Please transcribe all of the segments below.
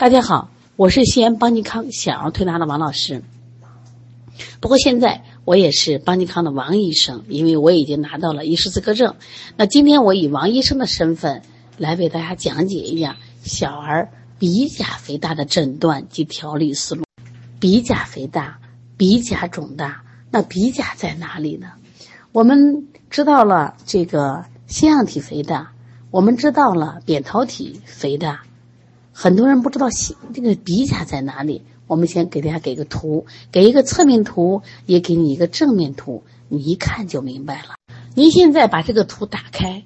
大家好，我是西安邦尼康小儿推拿的王老师。不过现在我也是邦尼康的王医生，因为我已经拿到了医师资格证。那今天我以王医生的身份来为大家讲解一下小儿鼻甲肥大的诊断及调理思路。鼻甲肥大，鼻甲肿大，那鼻甲在哪里呢？我们知道了这个腺样体肥大，我们知道了扁桃体肥大。很多人不知道这个鼻甲在哪里，我们先给大家给个图，给一个侧面图，也给你一个正面图，你一看就明白了。您现在把这个图打开，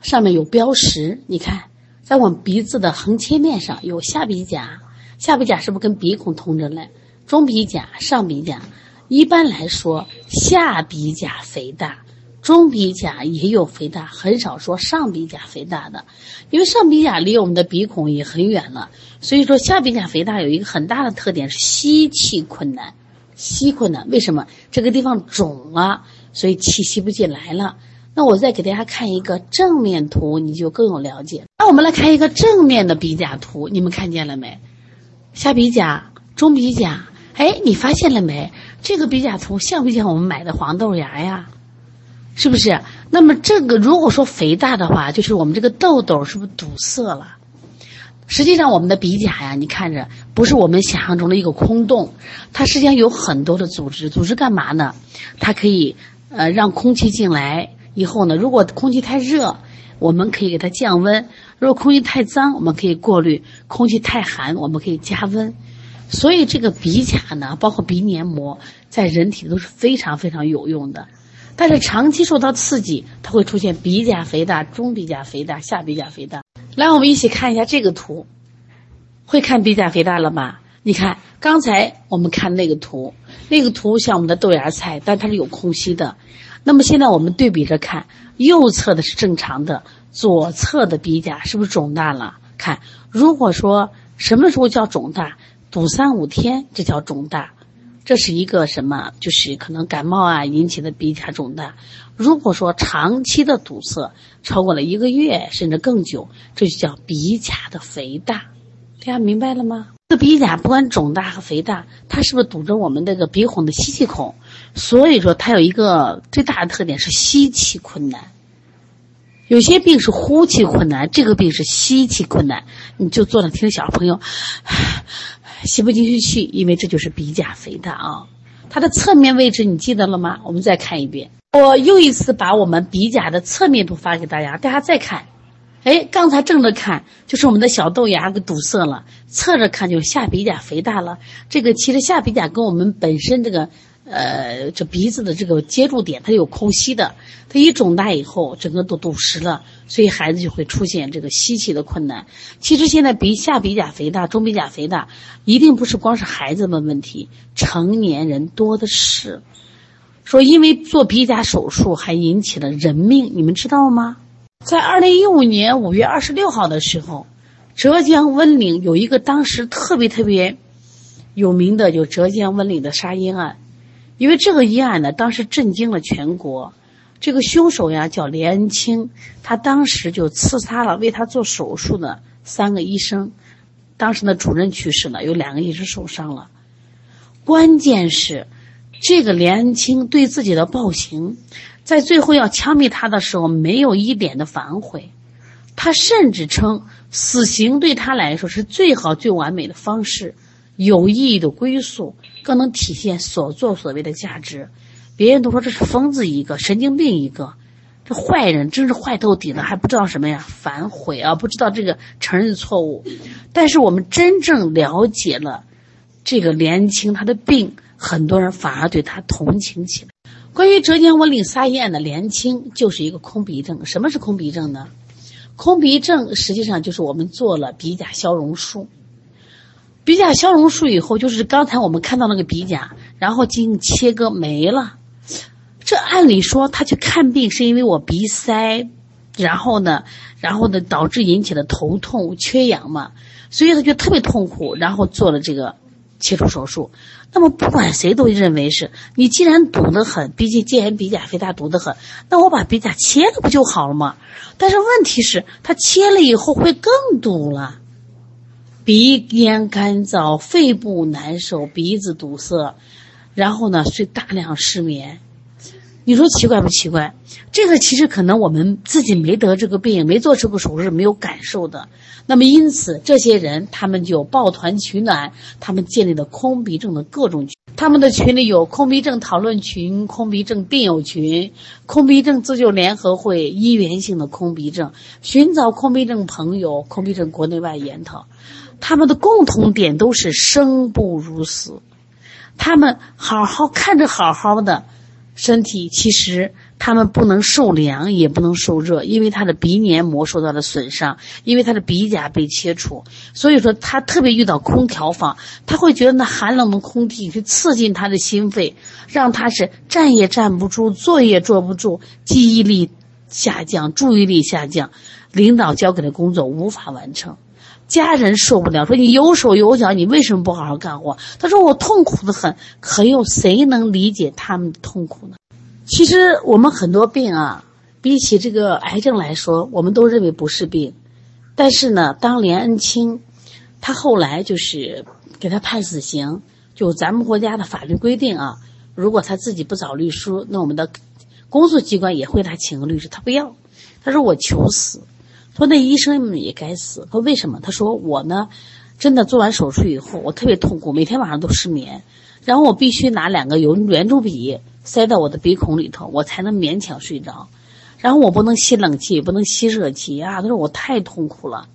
上面有标识，你看，在我们鼻子的横切面上有下鼻甲，下鼻甲是不是跟鼻孔通着嘞？中鼻甲、上鼻甲，一般来说，下鼻甲肥大。中鼻甲也有肥大，很少说上鼻甲肥大的，因为上鼻甲离我们的鼻孔也很远了。所以说下鼻甲肥大有一个很大的特点是吸气困难，吸困难。为什么？这个地方肿了，所以气吸不进来了。那我再给大家看一个正面图，你就更有了解。那我们来看一个正面的鼻甲图，你们看见了没？下鼻甲、中鼻甲，哎，你发现了没？这个鼻甲图像不像我们买的黄豆芽呀？是不是？那么这个如果说肥大的话，就是我们这个痘痘是不是堵塞了？实际上，我们的鼻甲呀，你看着不是我们想象中的一个空洞，它实际上有很多的组织。组织干嘛呢？它可以呃让空气进来以后呢，如果空气太热，我们可以给它降温；如果空气太脏，我们可以过滤；空气太寒，我们可以加温。所以这个鼻甲呢，包括鼻黏膜，在人体都是非常非常有用的。但是长期受到刺激，它会出现鼻甲肥大、中鼻甲肥大、下鼻甲肥大。来，我们一起看一下这个图，会看鼻甲肥大了吧？你看刚才我们看那个图，那个图像我们的豆芽菜，但它是有空隙的。那么现在我们对比着看，右侧的是正常的，左侧的鼻甲是不是肿大了？看，如果说什么时候叫肿大？堵三五天，这叫肿大。这是一个什么？就是可能感冒啊引起的鼻甲肿大。如果说长期的堵塞超过了一个月甚至更久，这就叫鼻甲的肥大。大家明白了吗？这鼻甲不管肿大和肥大，它是不是堵着我们这个鼻孔的吸气孔？所以说它有一个最大的特点是吸气困难。有些病是呼气困难，这个病是吸气困难。你就坐那听小朋友。吸不进去气，因为这就是鼻甲肥大啊。它的侧面位置你记得了吗？我们再看一遍。我又一次把我们鼻甲的侧面图发给大家，大家再看。哎，刚才正着看就是我们的小豆芽给堵塞了，侧着看就下鼻甲肥大了。这个其实下鼻甲跟我们本身这个。呃，这鼻子的这个接触点它有空隙的，它一肿大以后，整个都堵实了，所以孩子就会出现这个吸气的困难。其实现在鼻下鼻甲肥大、中鼻甲肥大，一定不是光是孩子们问题，成年人多的是。说因为做鼻甲手术还引起了人命，你们知道吗？在二零一五年五月二十六号的时候，浙江温岭有一个当时特别特别有名的，就浙江温岭的杀婴案。因为这个医案呢，当时震惊了全国。这个凶手呀叫连恩清，他当时就刺杀了为他做手术的三个医生。当时的主任去世了，有两个医生受伤了。关键是，这个连恩清对自己的暴行，在最后要枪毙他的时候，没有一点的反悔。他甚至称死刑对他来说是最好、最完美的方式，有意义的归宿。更能体现所作所为的价值。别人都说这是疯子一个，神经病一个，这坏人真是坏透底了，还不知道什么呀？反悔啊，不知道这个承认错误。但是我们真正了解了这个连青他的病，很多人反而对他同情起来。关于浙江温岭撒验的连青，就是一个空鼻症。什么是空鼻症呢？空鼻症实际上就是我们做了鼻甲消融术。鼻甲消融术以后，就是刚才我们看到那个鼻甲，然后进行切割没了。这按理说他去看病是因为我鼻塞，然后呢，然后呢导致引起的头痛、缺氧嘛，所以他就特别痛苦，然后做了这个切除手术。那么不管谁都认为是你既然堵得很，毕竟既然鼻甲肥大堵得很，那我把鼻甲切了不就好了吗？但是问题是，他切了以后会更堵了。鼻咽干燥，肺部难受，鼻子堵塞，然后呢，睡大量失眠。你说奇怪不奇怪？这个其实可能我们自己没得这个病，没做这个手术没有感受的。那么因此，这些人他们就抱团取暖，他们建立了空鼻症的各种群。他们的群里有空鼻症讨论群、空鼻症病友群、空鼻症自救联合会、医源性的空鼻症、寻找空鼻症朋友、空鼻症国内外研讨。他们的共同点都是生不如死，他们好好看着好好的。身体其实他们不能受凉，也不能受热，因为他的鼻黏膜受到了损伤，因为他的鼻甲被切除，所以说他特别遇到空调房，他会觉得那寒冷的空气去刺进他的心肺，让他是站也站不住，坐也坐不住，记忆力下降，注意力下降，领导交给的工作无法完成，家人受不了，说你有手有脚，你为什么不好好干活？他说我痛苦的很，可有谁能理解他们的痛苦呢？其实我们很多病啊，比起这个癌症来说，我们都认为不是病。但是呢，当连恩清，他后来就是给他判死刑，就咱们国家的法律规定啊，如果他自己不找律师，那我们的公诉机关也会他请个律师，他不要，他说我求死，说那医生也该死。说为什么？他说我呢，真的做完手术以后，我特别痛苦，每天晚上都失眠，然后我必须拿两个有圆珠笔。塞到我的鼻孔里头，我才能勉强睡着。然后我不能吸冷气，也不能吸热气啊！他说我太痛苦了，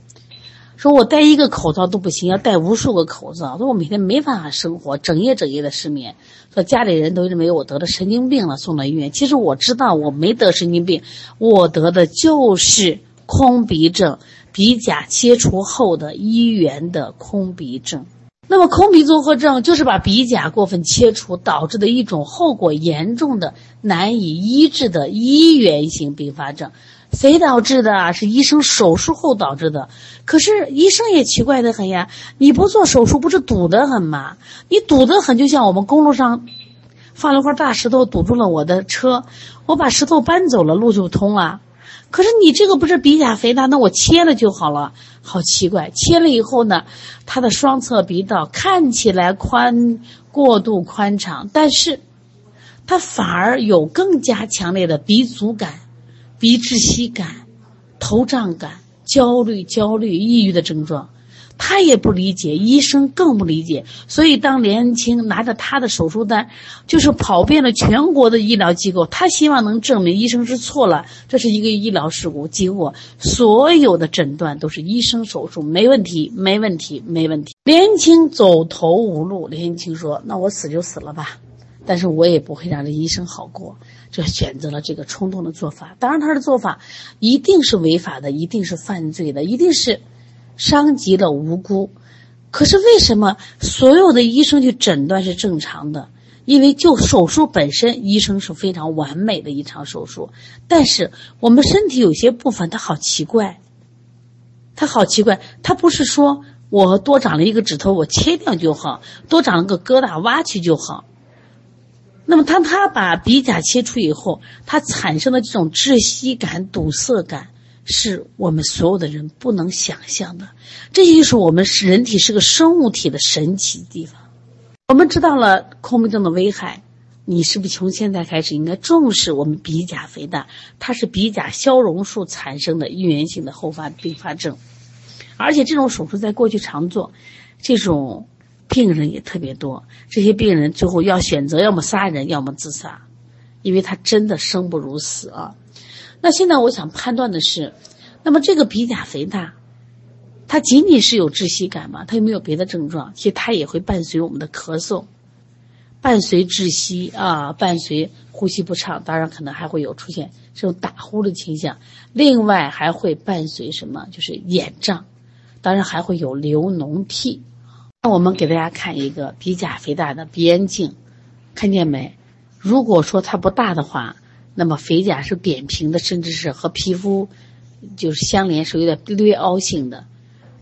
说我戴一个口罩都不行，要戴无数个口罩。说我每天没办法生活，整夜整夜的失眠。说家里人都认为我得了神经病了，送到医院。其实我知道我没得神经病，我得的就是空鼻症，鼻甲切除后的医源的空鼻症。那么，空鼻综合症就是把鼻甲过分切除导致的一种后果严重的、难以医治的医源性并发症。谁导致的？是医生手术后导致的。可是医生也奇怪的很呀，你不做手术不是堵得很吗？你堵得很，就像我们公路上放了块大石头堵住了我的车，我把石头搬走了，路就通了。可是你这个不是鼻甲肥大，那我切了就好了。好奇怪，切了以后呢，他的双侧鼻道看起来宽，过度宽敞，但是，他反而有更加强烈的鼻阻感、鼻窒息感、头胀感、焦虑、焦虑、抑郁的症状。他也不理解，医生更不理解，所以当连恩清拿着他的手术单，就是跑遍了全国的医疗机构，他希望能证明医生是错了，这是一个医疗事故。结果所有的诊断都是医生手术没问题，没问题，没问题。连恩清走投无路，连恩清说：“那我死就死了吧，但是我也不会让这医生好过。”就选择了这个冲动的做法。当然，他的做法一定是违法的，一定是犯罪的，一定是。伤及了无辜，可是为什么所有的医生去诊断是正常的？因为就手术本身，医生是非常完美的一场手术。但是我们身体有些部分，它好奇怪，它好奇怪，它不是说我多长了一个指头，我切掉就好；多长了个疙瘩，挖去就好。那么当他把鼻甲切除以后，它产生的这种窒息感、堵塞感。是我们所有的人不能想象的，这就是我们是人体是个生物体的神奇地方。我们知道了空鼻症的危害，你是不是从现在开始应该重视我们鼻甲肥大？它是鼻甲消融术产生的因源性的后发并发症，而且这种手术在过去常做，这种病人也特别多。这些病人最后要选择要么杀人，要么自杀，因为他真的生不如死啊。那现在我想判断的是，那么这个鼻甲肥大，它仅仅是有窒息感吗？它有没有别的症状？其实它也会伴随我们的咳嗽，伴随窒息啊，伴随呼吸不畅，当然可能还会有出现这种打呼的倾向。另外还会伴随什么？就是眼胀，当然还会有流脓涕。那我们给大家看一个鼻甲肥大的鼻咽镜，看见没？如果说它不大的话。那么肥甲是扁平的，甚至是和皮肤就是相连，是有点略凹性的。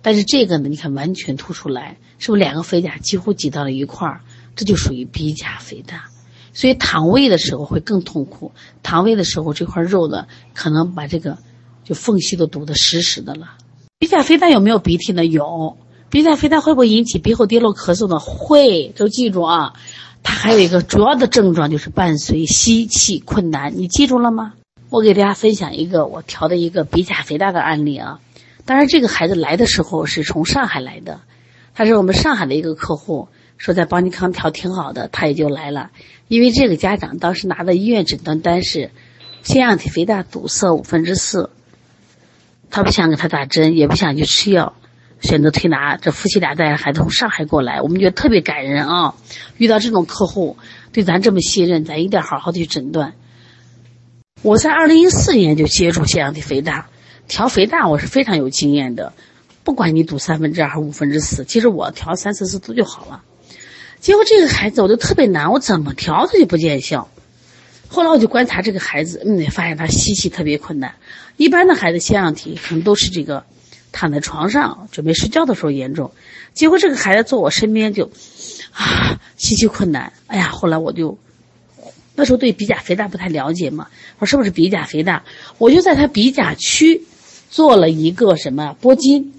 但是这个呢，你看完全凸出来，是不是两个肥甲几乎挤到了一块儿？这就属于鼻甲肥大。所以躺位的时候会更痛苦，躺位的时候这块肉呢，可能把这个就缝隙都堵得实实的了。鼻甲肥大有没有鼻涕呢？有，鼻甲肥大会不会引起鼻后滴漏咳嗽呢？会，都记住啊。它还有一个主要的症状就是伴随吸气困难，你记住了吗？我给大家分享一个我调的一个鼻甲肥大的案例啊。当然，这个孩子来的时候是从上海来的，他是我们上海的一个客户，说在邦尼康调挺好的，他也就来了。因为这个家长当时拿的医院诊断单是腺样体肥大堵塞五分之四，他不想给他打针，也不想去吃药，选择推拿。这夫妻俩带着孩子从上海过来，我们觉得特别感人啊！遇到这种客户对咱这么信任，咱一定好好的去诊断。我在二零一四年就接触腺样体肥大。调肥大我是非常有经验的，不管你堵三分之二还是五分之四，其实我调三四次度就好了。结果这个孩子我就特别难，我怎么调他就不见效。后来我就观察这个孩子，嗯，发现他吸气特别困难。一般的孩子腺样体可能都是这个躺在床上准备睡觉的时候严重，结果这个孩子坐我身边就啊吸气困难。哎呀，后来我就。那时候对鼻甲肥大不太了解嘛，说是不是鼻甲肥大？我就在他鼻甲区做了一个什么拨筋，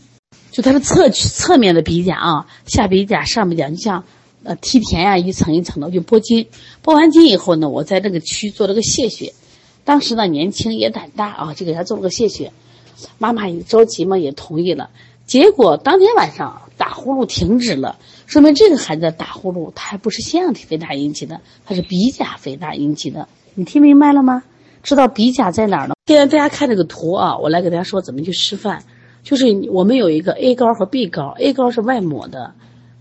就他的侧侧面的鼻甲啊，下鼻甲、上鼻甲，就像呃梯田呀，一层一层的就拨筋。拨完筋以后呢，我在这个区做了个泄血。当时呢年轻也胆大啊，就给他做了个泄血。妈妈也着急嘛，也同意了。结果当天晚上打呼噜停止了。说明这个孩子打呼噜，他还不是腺样体肥大引起的，他是鼻甲肥大引起的。你听明白了吗？知道鼻甲在哪儿呢？现在大家看这个图啊，我来给大家说怎么去示范。就是我们有一个 A 膏和 B 膏，A 膏是外抹的，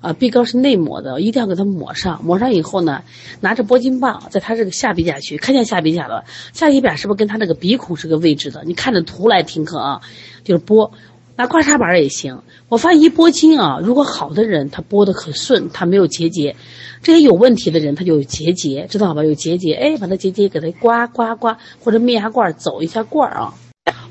啊，B 膏是内抹的，一定要给它抹上。抹上以后呢，拿着拨筋棒在他这个下鼻甲区，看见下鼻甲了？下鼻甲是不是跟他这个鼻孔是个位置的？你看着图来听课啊，就是拨。拿刮痧板也行。我发现一拨筋啊，如果好的人他拨的可顺，他没有结节；这些有问题的人他就有结节，知道吧？有结节，哎，把它结节给它刮刮刮，或者灭牙罐走一下罐儿啊。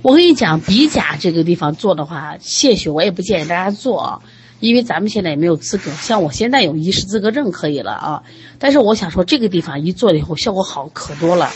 我跟你讲，鼻甲这个地方做的话，泄血我也不建议大家做啊，因为咱们现在也没有资格。像我现在有医师资格证可以了啊，但是我想说，这个地方一做了以后效果好可多了。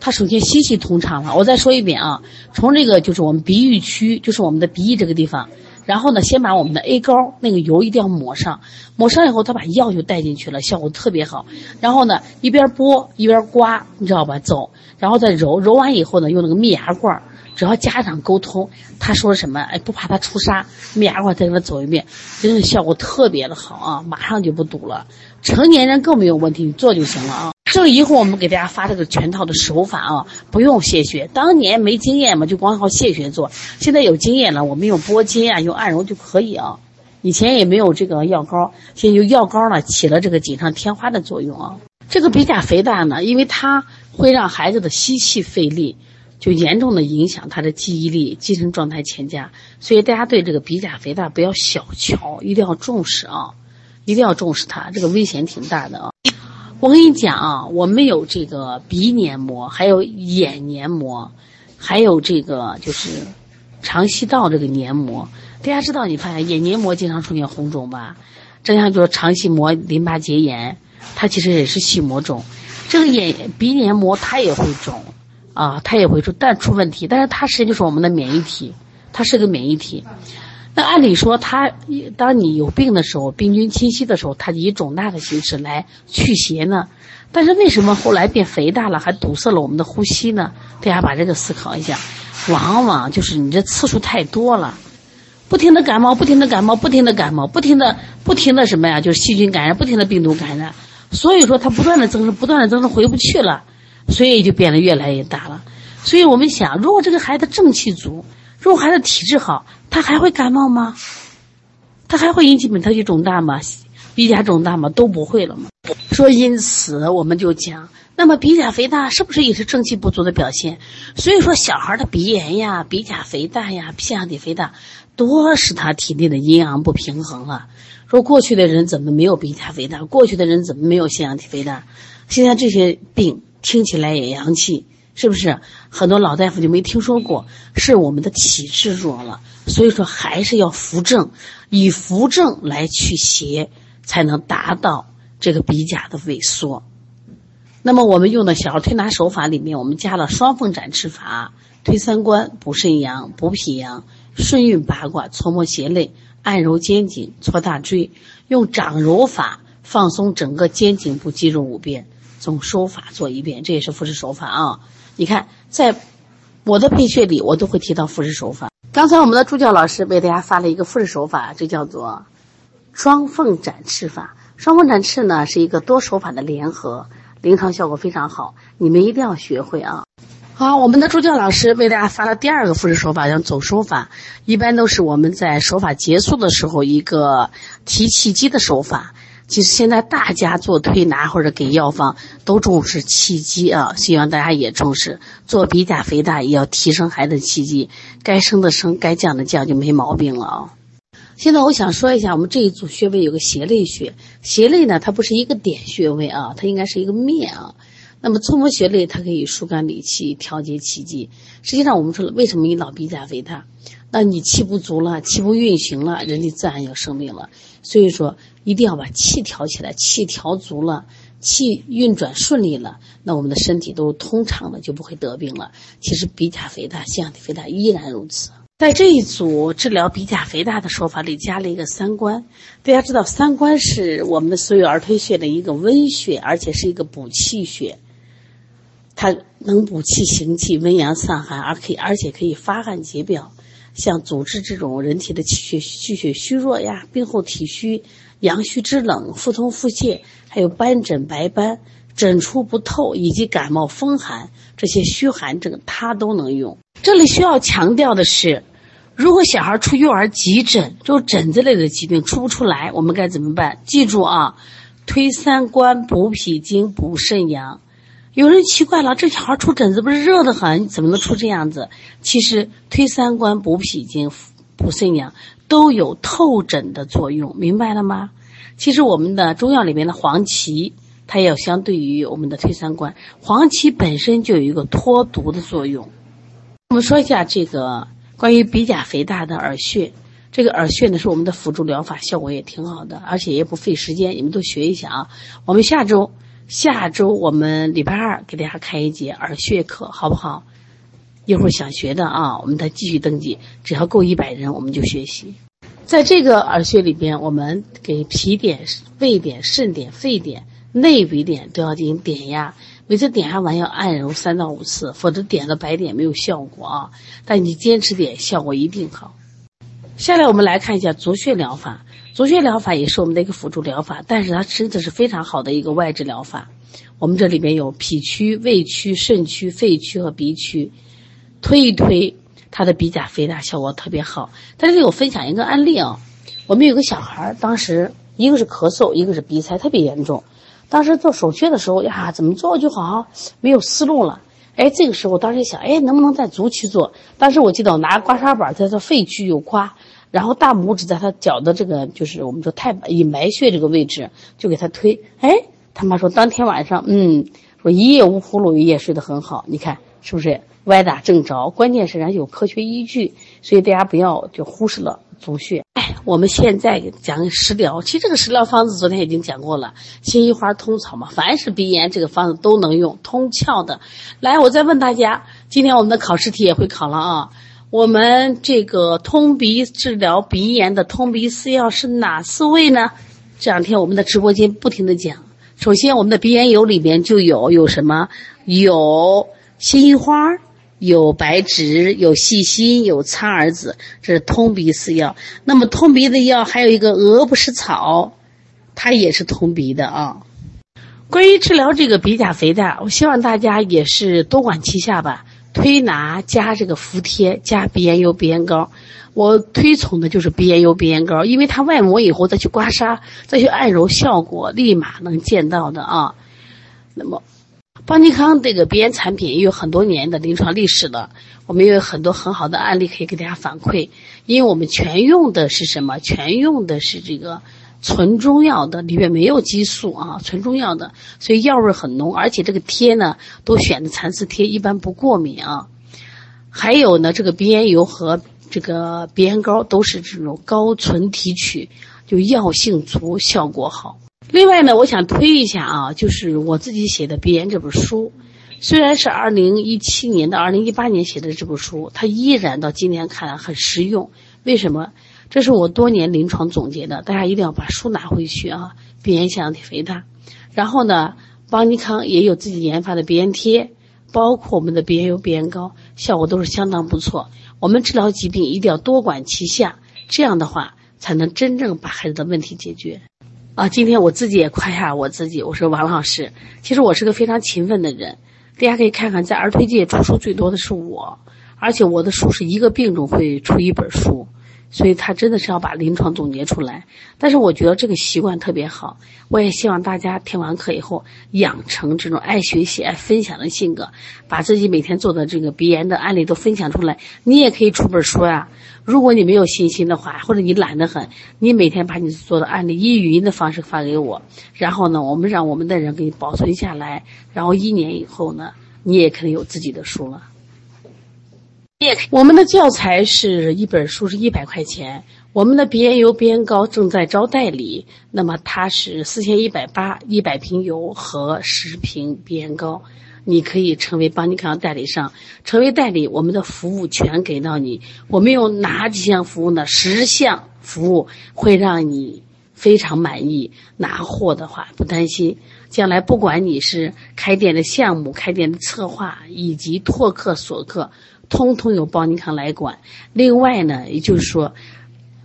它首先吸气通畅了，我再说一遍啊，从这个就是我们鼻翼区，就是我们的鼻翼这个地方，然后呢，先把我们的 A 膏那个油一定要抹上，抹上以后，它把药就带进去了，效果特别好。然后呢，一边拨一边刮，你知道吧？走，然后再揉，揉完以后呢，用那个蜜牙罐，只要家长沟通，他说什么，哎，不怕他出痧，面牙罐再给他走一遍，真的效果特别的好啊，马上就不堵了。成年人更没有问题，你做就行了啊。这个一会儿我们给大家发这个全套的手法啊，不用泄血。当年没经验嘛，就光靠泄血做。现在有经验了，我们用拨筋啊，用按揉就可以啊。以前也没有这个药膏，现在有药膏呢，起了这个锦上添花的作用啊。这个鼻甲肥大呢，因为它会让孩子的吸气费力，就严重的影响他的记忆力、精神状态欠佳。所以大家对这个鼻甲肥大不要小瞧，一定要重视啊，一定要重视它，这个危险挺大的啊。我跟你讲啊，我们有这个鼻黏膜，还有眼黏膜，还有这个就是肠系道这个黏膜。大家知道，你发现眼黏膜经常出现红肿吧？这样就是肠系膜淋巴结炎，它其实也是系膜肿。这个眼鼻黏膜它也会肿啊，它也会出，但出问题。但是它实际就是我们的免疫体，它是个免疫体。那按理说，它当你有病的时候，病菌侵袭的时候，它以肿大的形式来驱邪呢。但是为什么后来变肥大了，还堵塞了我们的呼吸呢？大家把这个思考一下。往往就是你这次数太多了，不停的感冒，不停的感冒，不停的感冒，不停的不停的什么呀？就是细菌感染，不停的病毒感染。所以说它不断的增生，不断的增生，回不去了，所以就变得越来越大了。所以我们想，如果这个孩子正气足。如果孩子体质好，他还会感冒吗？他还会引起扁桃体肿大吗？鼻甲肿大吗？都不会了吗？说因此我们就讲，那么鼻甲肥大是不是也是正气不足的表现？所以说小孩的鼻炎呀、鼻甲肥大呀、腺样体肥大，多是他体内的阴阳不平衡了。说过去的人怎么没有鼻甲肥大？过去的人怎么没有腺样体肥大？现在这些病听起来也洋气。是不是很多老大夫就没听说过？是我们的体质弱了，所以说还是要扶正，以扶正来去邪，才能达到这个鼻甲的萎缩。那么我们用的小儿推拿手法里面，我们加了双凤展翅法，推三关，补肾阳，补脾阳，顺运八卦，搓摩胁肋，按揉肩颈，搓大椎，用掌揉法放松整个肩颈部肌肉五遍，总收法做一遍，这也是复式手法啊。你看，在我的配穴里，我都会提到复式手法。刚才我们的助教老师为大家发了一个复式手法，这叫做双凤展翅法。双凤展翅呢是一个多手法的联合，临床效果非常好，你们一定要学会啊。好，我们的助教老师为大家发了第二个复式手法，叫走收法。一般都是我们在手法结束的时候一个提气机的手法。其实现在大家做推拿或者给药方都重视气机啊，希望大家也重视。做鼻甲肥大也要提升孩子气机，该升的升，该降的降，就没毛病了啊。现在我想说一下，我们这一组穴位有个胁肋穴，胁肋呢它不是一个点穴位啊，它应该是一个面啊。那么搓摩穴肋，它可以疏肝理气、调节气机。实际上，我们说了，为什么你老鼻甲肥大？那你气不足了，气不运行了，人体自然要生病了。所以说，一定要把气调起来，气调足了，气运转顺利了，那我们的身体都通畅了，就不会得病了。其实鼻甲肥大、腺样体肥大依然如此。在这一组治疗鼻甲肥大的说法里，加了一个三关。大家知道，三关是我们的所有儿推穴的一个温穴，而且是一个补气穴。它能补气行气、温阳散寒，而可以而且可以发汗解表，像组织这种人体的气血气血虚弱呀、病后体虚、阳虚之冷、腹痛腹泻，还有斑疹白斑、疹出不透以及感冒风寒这些虚寒症，它都能用。这里需要强调的是，如果小孩出幼儿急疹，就是疹子类的疾病出不出来，我们该怎么办？记住啊，推三关、补脾经、补肾阳。有人奇怪了，这小孩出疹子不是热得很，怎么能出这样子？其实推三关、补脾经、补肾阳都有透疹的作用，明白了吗？其实我们的中药里面的黄芪，它也有相对于我们的推三关，黄芪本身就有一个脱毒的作用。我们说一下这个关于鼻甲肥大的耳穴，这个耳穴呢是我们的辅助疗法，效果也挺好的，而且也不费时间，你们都学一下啊。我们下周。下周我们礼拜二给大家开一节耳穴课，好不好？一会儿想学的啊，我们再继续登记，只要够一百人，我们就学习。在这个耳穴里边，我们给脾点、胃点、肾点、肺点、内鼻点都要进行点压，每次点压完要按揉三到五次，否则点了白点没有效果啊。但你坚持点，效果一定好。下来我们来看一下足穴疗法。足穴疗法也是我们的一个辅助疗法，但是它真的是非常好的一个外治疗法。我们这里边有脾区、胃区、肾区、肺区和鼻区，推一推，他的鼻甲肥大效果特别好。但是我分享一个案例啊，我们有个小孩，当时一个是咳嗽，一个是鼻塞特别严重。当时做手穴的时候呀，怎么做就好像，没有思路了。哎，这个时候当时想，哎，能不能在足区做？当时我记得我拿刮痧板在他肺区有刮。然后大拇指在他脚的这个，就是我们说太隐埋穴这个位置，就给他推。哎，他妈说当天晚上，嗯，说一夜无呼噜，一夜睡得很好。你看是不是歪打正着？关键是人有科学依据，所以大家不要就忽视了足穴。哎，我们现在讲食疗，其实这个食疗方子昨天已经讲过了，辛夷花、通草嘛，凡是鼻炎这个方子都能用，通窍的。来，我再问大家，今天我们的考试题也会考了啊。我们这个通鼻治疗鼻炎的通鼻四药是哪四味呢？这两天我们的直播间不停的讲。首先，我们的鼻炎油里边就有有什么？有辛夷花，有白芷，有细辛，有苍耳子，这是通鼻四药。那么通鼻的药还有一个鹅不食草，它也是通鼻的啊。关于治疗这个鼻甲肥大，我希望大家也是多管齐下吧。推拿加这个服贴加鼻炎油鼻炎膏，我推崇的就是鼻炎油鼻炎膏，因为它外抹以后再去刮痧再去按揉，效果立马能见到的啊。那么，邦尼康这个鼻炎产品也有很多年的临床历史了，我们也有很多很好的案例可以给大家反馈，因为我们全用的是什么？全用的是这个。纯中药的里面没有激素啊，纯中药的，所以药味很浓，而且这个贴呢都选的蚕丝贴，一般不过敏啊。还有呢，这个鼻炎油和这个鼻炎膏都是这种高纯提取，就药性足，效果好。另外呢，我想推一下啊，就是我自己写的鼻炎这本书，虽然是二零一七年到二零一八年写的这本书，它依然到今天看来很实用。为什么？这是我多年临床总结的，大家一定要把书拿回去啊！鼻炎腺样体肥大，然后呢，邦尼康也有自己研发的鼻炎贴，包括我们的鼻炎油、鼻炎膏，效果都是相当不错。我们治疗疾病一定要多管齐下，这样的话才能真正把孩子的问题解决。啊，今天我自己也夸下我自己，我说王老师，其实我是个非常勤奋的人。大家可以看看，在儿推界出书最多的是我，而且我的书是一个病种会出一本书。所以他真的是要把临床总结出来，但是我觉得这个习惯特别好。我也希望大家听完课以后养成这种爱学习、爱分享的性格，把自己每天做的这个鼻炎的案例都分享出来。你也可以出本书呀。如果你没有信心的话，或者你懒得很，你每天把你做的案例以语音的方式发给我，然后呢，我们让我们的人给你保存下来，然后一年以后呢，你也可能有自己的书了。我们的教材是一本书是一百块钱，我们的鼻炎油、鼻炎膏正在招代理，那么它是四千一百八，一百瓶油和十瓶鼻炎膏，你可以成为邦尼康代理商，成为代理，我们的服务全给到你。我们有哪几项服务呢？十项服务会让你非常满意，拿货的话不担心。将来不管你是开店的项目、开店的策划以及拓客锁客。通通由邦尼康来管。另外呢，也就是说，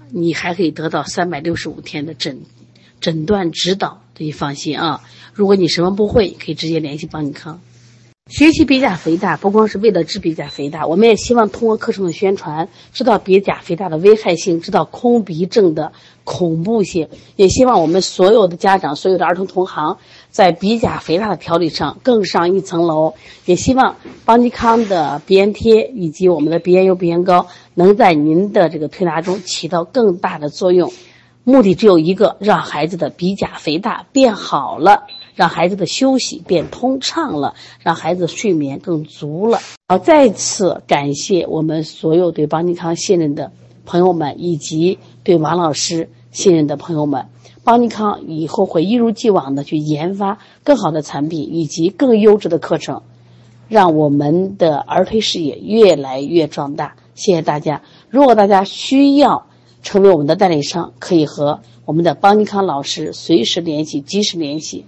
你还可以得到三百六十五天的诊诊断指导，你放心啊。如果你什么不会，可以直接联系邦尼康。学习鼻甲肥大不光是为了治鼻甲肥大，我们也希望通过课程的宣传，知道鼻甲肥大的危害性，知道空鼻症的恐怖性。也希望我们所有的家长、所有的儿童同行，在鼻甲肥大的调理上更上一层楼。也希望邦尼康的鼻炎贴以及我们的鼻炎油、鼻炎膏，能在您的这个推拿中起到更大的作用。目的只有一个，让孩子的鼻甲肥大变好了。让孩子的休息变通畅了，让孩子睡眠更足了。好，再次感谢我们所有对邦尼康信任的朋友们，以及对王老师信任的朋友们。邦尼康以后会一如既往的去研发更好的产品以及更优质的课程，让我们的儿推事业越来越壮大。谢谢大家。如果大家需要成为我们的代理商，可以和我们的邦尼康老师随时联系，及时联系。